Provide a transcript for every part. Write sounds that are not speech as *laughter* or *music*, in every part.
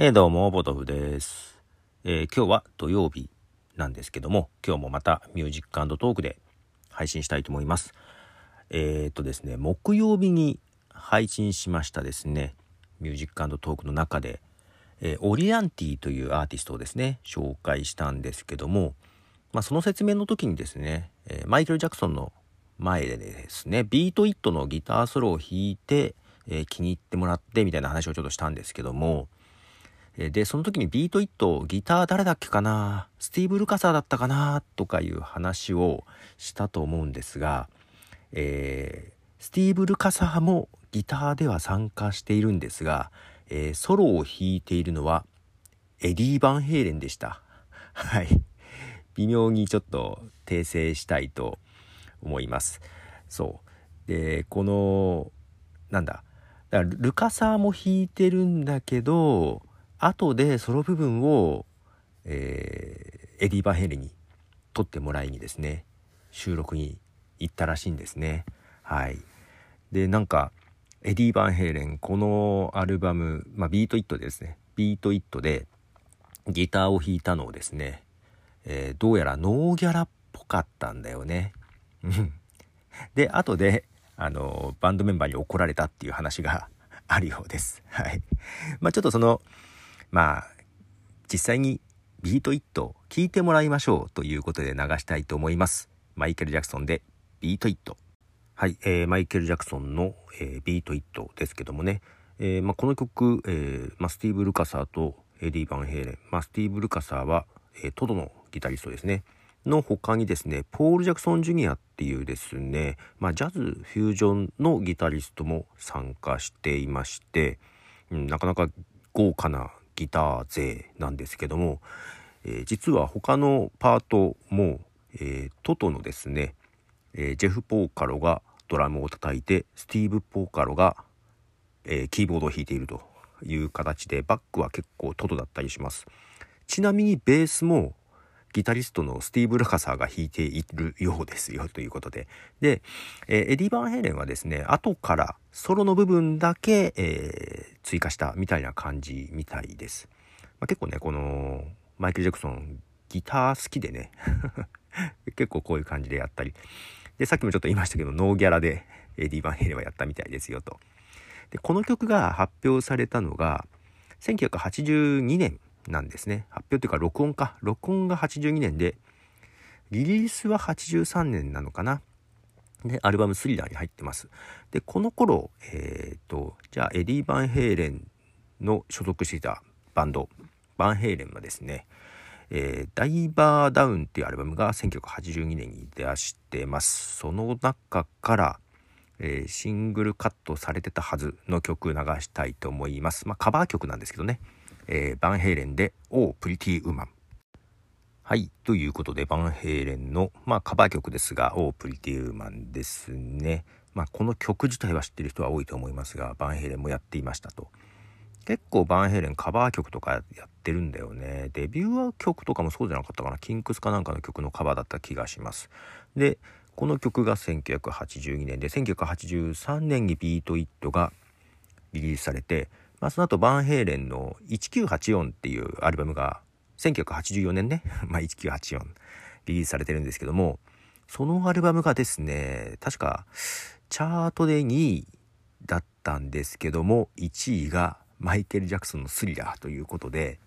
えー、どうも、ボトフです、えー、今日は土曜日なんですけども、今日もまたミュージックトークで配信したいと思います。えー、っとですね、木曜日に配信しましたですね、ミュージックトークの中で、えー、オリアンティというアーティストをですね、紹介したんですけども、まあ、その説明の時にですね、えマイケル・ジャクソンの前でですね、 Beat It のギターソロを弾いて、え気に入ってもらってみたいな話をちょっとしたんですけども、で、その時に Beat It、ギター誰だっけかな？スティーブ・ルカサーだったかな？とかいう話をしたと思うんですが、えー、スティーブ・ルカサーもギターでは参加しているんですが、えー、ソロを弾いているのはエディ・バンヘイレンでした。*laughs* はい。微妙にちょっと訂正したいと思います。そう。で、この、なんだ。だルカサーも弾いてるんだけど、後でその部分を、えー、エディ・バンヘイレンに録ってもらいにですね収録に行ったらしいんですね。はい。でなんかエディ・バンヘイレンこのアルバム、まあ、 Beat It ですね。 Beat It でギターを弾いたのをですね、えー、どうやらノーギャラっぽかったんだよね。*laughs* で後であのバンドメンバーに怒られたっていう話があるようです。はい。まあちょっとそのまあ実際に Beat It 聞いてもらいましょうということで流したいと思います。マイケル・ジャクソンで Beat It。はい、えー、マイケル・ジャクソンの、えー、 Beat It ですけどもね、えーまあ、この曲、えーまあ、スティーブ・ルカサーとエディ・バンヘイレン、まあ、スティーブ・ルカサーは、えー、トトのギタリストですね。の他にですねポール・ジャクソン・ジュニアっていうですね、まあ、ジャズ・フュージョンのギタリストも参加していまして、うん、なかなか豪華なギター勢なんですけども、えー、実は他のパートも、えー、トトのですね、えー、ジェフ・ポーカロがドラムを叩いてスティーブ・ポーカロが、えキーボードを弾いているという形でバックは結構トトだったりします。ちなみにベースもギタリストのスティーブ・ルカサーが弾いているようですよということで。で、えー、エディ・バンヘイレンはですね、後からソロの部分だけ、えー、追加したみたいな感じみたいです。まあ、結構ね、このマイケル・ジャクソンギター好きでね、*laughs* 結構こういう感じでやったり。で、さっきもちょっと言いましたけど、ノーギャラでエディ・バンヘイレンはやったみたいですよと。で、この曲が発表されたのが、1982年なんですね。発表というか録音か。録音が82年で、リリースは83年なのかな。で、アルバムスリラーに入ってます。で、この頃、えっ、ー、と、じゃあエディ・バンヘイレンの所属していたバンド、バンヘイレンはですね、えー、ダイバーダウンっていうアルバムが1982年に出してます。その中から、えー、シングルカットされてたはずの曲流したいと思います。まあカバー曲なんですけどね。えー、バンヘイレンで「オープリティウーマン」はいということでバンヘイレンの、まあ、カバー曲ですが「オープリティウーマン」ですね、まあ、この曲自体は知ってる人は多いと思いますがバンヘイレンもやっていましたと。結構バンヘイレンカバー曲とかやってるんだよね。デビュー曲とかもそうじゃなかったかな。キンクスかなんかの曲のカバーだった気がします。でこの曲が1982年で1983年にビート・イットがリリースされてまあ、その後バンヘイレンの1984っていうアルバムが1984年ね、*laughs* まあ、1984リリースされてるんですけどもそのアルバムがですね確かチャートで2位だったんですけども1位がマイケル・ジャクソンの「スリラー」ということで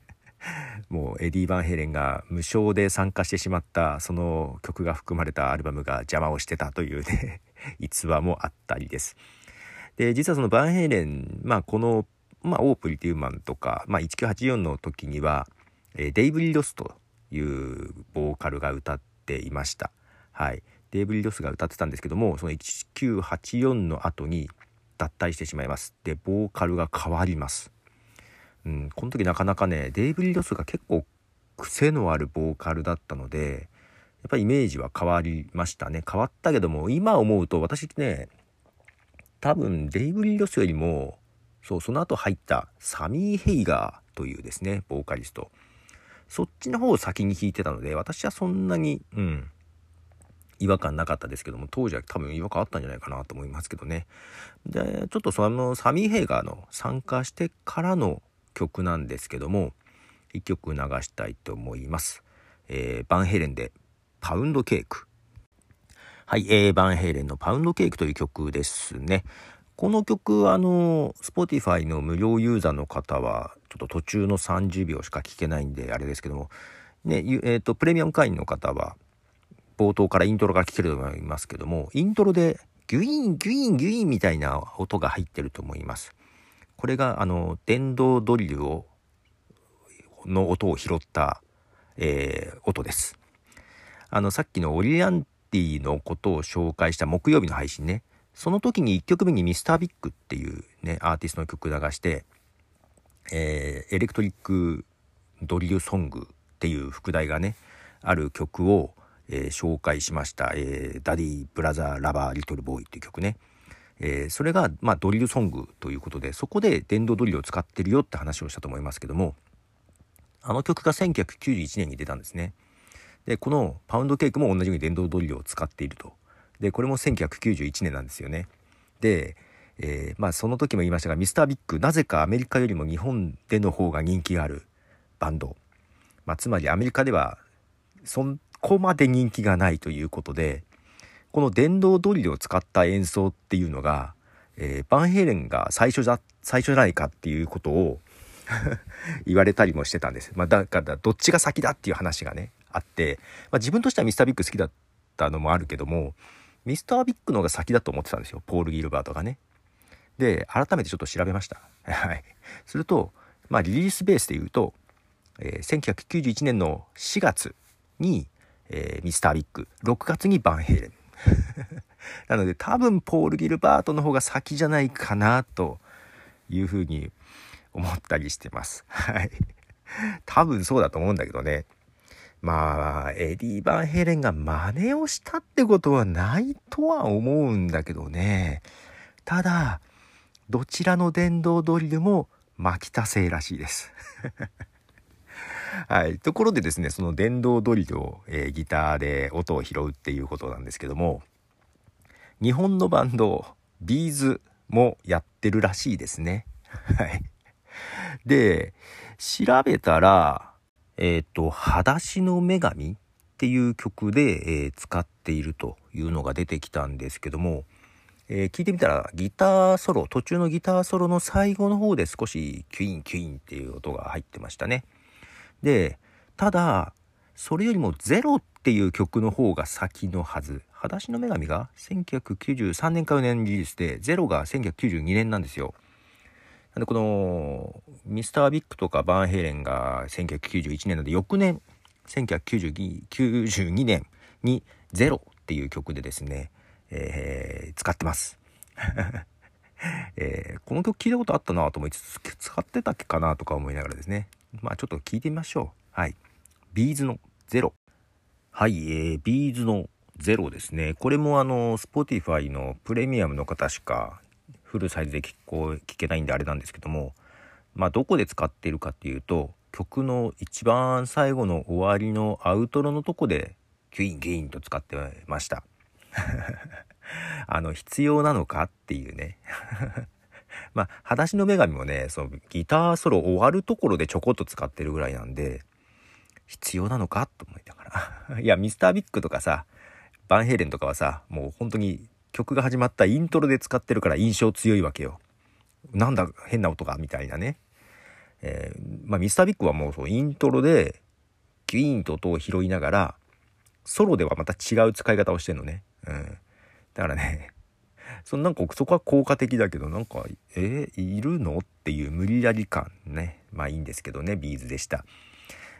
*laughs* もうエディ・バンヘイレンが無償で参加してしまったその曲が含まれたアルバムが邪魔をしてたというね逸話もあったりです。で実はそのバンヘイレン、まあ、この、まあ、 Oh, Pretty Woman とか、まあ、1984の時には、えー、デイブ・リー・ロスというボーカルが歌っていました。はい、デイブ・リー・ロスが歌ってたんですけどもその1984の後に脱退してしまいます。でボーカルが変わります。うん、この時なかなかねデイブ・リー・ロスが結構癖のあるボーカルだったのでやっぱりイメージは変わりましたね変わったけども今思うと私ね多分デイブ・リー・ロスよりもそうその後入ったサミー・ヘイガーというですねボーカリスト。そっちの方を先に弾いてたので私はそんなにうん違和感なかったですけども当時は多分違和感あったんじゃないかなと思いますけどね。でちょっとそのサミー・ヘイガーの参加してからの曲なんですけども1曲流したいと思います、えー、バンヘレンでパウンドケーク。はい、えー、バンヘイレンのパウンドケークという曲ですね。この曲あの Spotify の無料ユーザーの方はちょっと途中の30秒しか聴けないんであれですけどもねえーと、プレミアム会員の方は冒頭からイントロから聴けると思いますけどもイントロでギュイーンギュイーンギュイーンみたいな音が入ってると思います。これがあの電動ドリルをの音を拾った、えー、音です。あのさっきのオリアンティのことを紹介した木曜日の配信ねその時に1曲目にミスタービッグっていうね、アーティストの曲流して、えー、 Electric Drill Song っていう副題がね、ある曲を、えー、紹介しました、えー、 Daddy, Brother, Lover, Little Boy っていう曲ね。えー、それが、まあ、ドリルソングということで、そこで電動ドリルを使ってるよって話をしたと思いますけども、あの曲が1991年に出たんですね。で、このパウンドケークも同じように電動ドリルを使っていると。でこれも1991年なんですよねで、えー、まあその時も言いましたがミスタービッグなぜかアメリカよりも日本での方が人気があるバンド、まあ、つまりアメリカではそこまで人気がないということでこの電動ドリルを使った演奏っていうのが、えー、バンヘイレンが最初じゃ最初じゃないかっていうことを *laughs* 言われたりもしてたんです。まあ、だからどっちが先だっていう話がねあって、まあ、自分としてはミスタービッグ好きだったのもあるけどもミスタービッグの方が先だと思ってたんですよ。ポール・ギルバートがね。で、改めてちょっと調べました。*laughs* はい。すると、まあ、リリースベースで言うと、えー、1991年の4月に、えー、ミスタービッグ、6月にバンヘイレン。*laughs* なので多分ポール・ギルバートの方が先じゃないかなというふうに思ったりしてます。はい。多分そうだと思うんだけどね。まあ、エディ・バンヘイレンが真似をしたってことはないとは思うんだけどね。ただ、どちらの電動ドリルもマキタ製らしいです。*laughs* はい。ところでですね、その電動ドリルを、えー、ギターで音を拾うっていうことなんですけども、日本のバンド、ビーズもやってるらしいですね。はい。で、調べたら、えっ、ー、と、裸足の女神っていう曲で、えー、使っているというのが出てきたんですけども、えー、聞いてみたらギターソロ、途中のギターソロの最後の方で少しキュインキュインっていう音が入ってましたね。で、ただ、それよりもゼロっていう曲の方が先のはず。裸足の女神が1993年か4年リリースで、ゼロが1992年なんですよ。でこのミスタービッグとかヴァン・ヘイレンが1991年なので翌年1992年に「ゼロっていう曲でですね、えー、使ってます。*laughs* えー、この曲聞いたことあったなと思いつつ使ってたっけかなとか思いながらですね。まあちょっと聞いてみましょう。はい。ビーズのゼロ。はい、えー、ビーズのゼロですね。これもあの Spotify のプレミアムの方しかフルサイズで聞こ聞けないんであれなんですけどもまあどこで使ってるかっていうと曲の一番最後の終わりのアウトロのとこでキュインギインと使ってました。*laughs* あの必要なのかっていうね。*laughs* まあ裸足の女神もねそのギターソロ終わるところでちょこっと使ってるぐらいなんで必要なのかと思いながら。*laughs* いやミスタービッグとかさバンヘイレンとかはさもう本当に曲が始まったイントロで使ってるから印象強いわけよ。なんだ変な音がみたいなね。えー、まあミスタービッグはもうそうイントロでギュイーンと音を拾いながらソロではまた違う使い方をしてんのね。うん。だからね、*laughs* そのなんかそこは効果的だけどなんかえー、いるのっていう無理やり感ね。まあいいんですけどね、ビーズでした。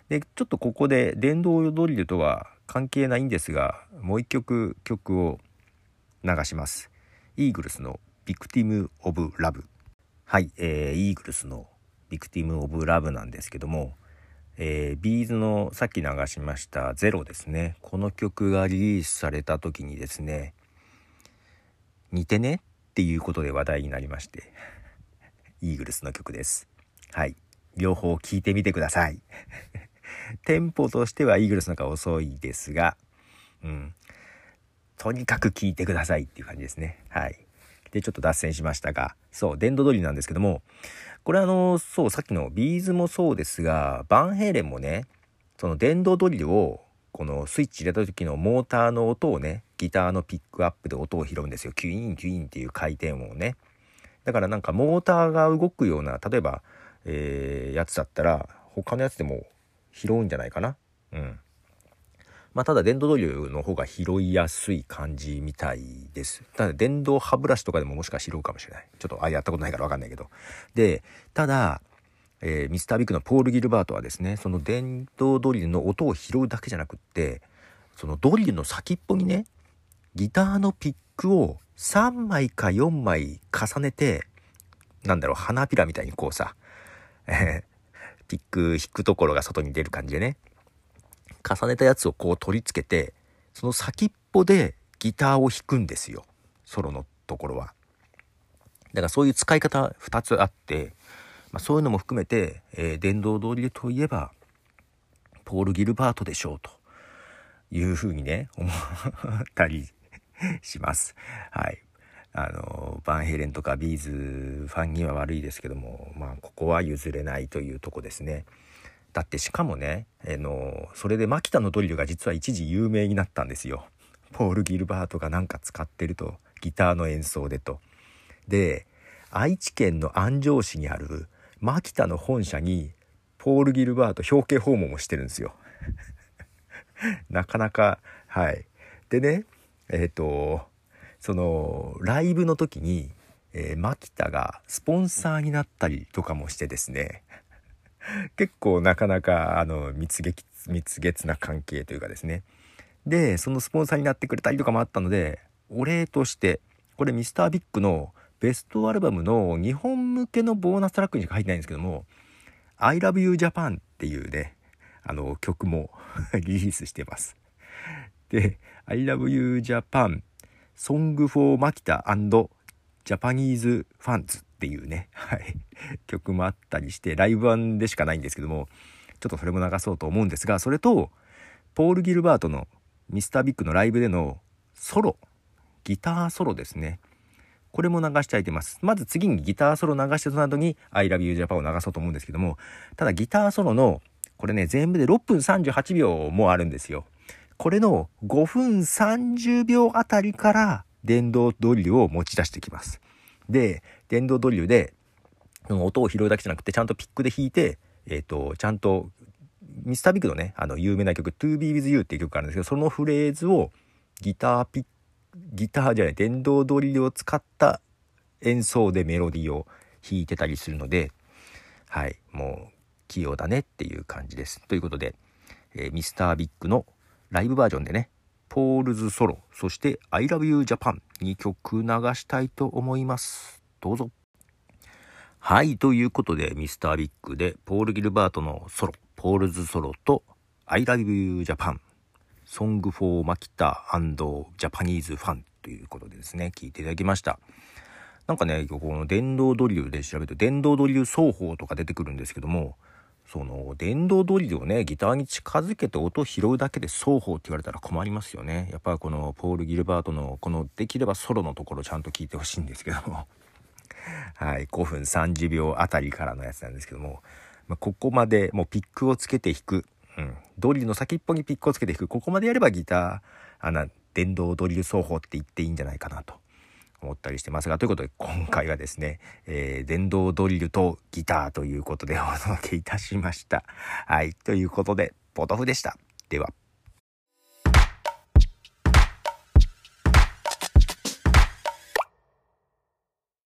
で、ちょっとここで電動ドリルとは関係ないんですが、もう一曲曲を流します。イーグルスのビクティム・オブ・ラブ。はい、えー、イーグルスのビクティム・オブ・ラブなんですけども、えー、ビーズのさっき流しました「ゼロですねこの曲がリリースされた時にですね似てねっていうことで話題になりまして *laughs* イーグルスの曲ですはい両方聴いてみてください *laughs* テンポとしてはイーグルスの方が遅いですがうんとにかく聞いてくださいっていう感じですね。はい。でちょっと脱線しましたがそう電動ドリルなんですけどもこれあのそうさっきのビーズもそうですがバンヘイレンもねその電動ドリルをこのスイッチ入れた時のモーターの音をねギターのピックアップで音を拾うんですよキュイーンキュイーンっていう回転音をねだからなんかモーターが動くような例えば、えー、やつだったら他のやつでも拾うんじゃないかなうんまあ、ただ電動ドリルの方が拾いやすい感じみたいです。ただ電動歯ブラシとかでももしかしたら拾うかもしれない。ちょっと、あ、やったことないからわかんないけど。で、ただ、えー、ミスタービッグのポール・ギルバートはですね、その電動ドリルの音を拾うだけじゃなくって、そのドリルの先っぽにね、ギターのピックを3枚か4枚重ねて、なんだろう、花びらみたいにこうさ、えー、ピック引くところが外に出る感じでね、重ねたやつをこう取り付けてその先っぽでギターを弾くんですよソロのところは。だからそういう使い方2つあって、まあ、そういうのも含めて、えー、電動ドリルといえばポール・ギルバートでしょうというふうにね思ったりします。はい。あのバンヘイレンとかビーズファンには悪いですけどもまあここは譲れないというとこですね。だってしかもね、えのそれでマキタのドリルが実は一時有名になったんですよ。ポール・ギルバートがなんか使ってるとギターの演奏でと。で愛知県の安城市にあるマキタの本社にポール・ギルバート表敬訪問もしてるんですよ。*laughs* なかなかはいでねえっ、ー、とそのライブの時に、えー、マキタがスポンサーになったりとかもしてですね *laughs* 結構なかなかあの蜜月蜜月な関係というかですねでそのスポンサーになってくれたりとかもあったのでお礼としてこれミスタービッグのベストアルバムの日本向けのボーナストラックにしか入ってないんですけども「I love you Japan」っていうねあの曲も *laughs* リリースしてます。で「I love you Japan Song for Makita Japanese Fans」っていうね、*laughs* はい、曲もあったりしてライブ版でしかないんですけどもちょっとそれも流そうと思うんですがそれとポール・ギルバートのミスタービッグのライブでのソロギターソロですね。これも流したいと思います。まず次にギターソロ流してその後に「ILOVEYOUJAPAN」を流そうと思うんですけどもただギターソロのこれね全部で6分38秒もあるんですよ。これの5分30秒あたりから電動ドリルを持ち出してきます。で電動ドリルで音を拾うだけじゃなくてちゃんとピックで弾いて、えーと、ちゃんとミスタービッグのねあの有名な曲「To Be With You」っていう曲があるんですけどそのフレーズをギターピッギターじゃない電動ドリルを使った演奏でメロディーを弾いてたりするのではいもう器用だねっていう感じです。ということで、えー、ミスタービッグのライブバージョンでねポールズソロそして「I Love You Japan」2曲流したいと思います。どうぞ。はい、ということで、ミスタービッグで、ポール・ギルバートのソロ、ポールズソロと、I Love You Japan、ソング・フォー・マキタジャパニーズ・ファンということでですね、聞いていただきました。なんかね、この電動ドリルで調べると、電動ドリル奏法とか出てくるんですけども、その電動ドリルをねギターに近づけて音を拾うだけで双方って言われたら困りますよね。やっぱこのポール・ギルバートのこのできればソロのところちゃんと聞いてほしいんですけども。*laughs* はい、5分30秒あたりからのやつなんですけども、まあ、ここまでもうピックをつけて弾く、うん、ドリルの先っぽにピックをつけて弾く。ここまでやればギターあの電動ドリル奏法って言っていいんじゃないかなと。思ったりしてますがということで今回はですね、えー、電動ドリルとギターということでお届けいたしました。はいということでポトフでした。では。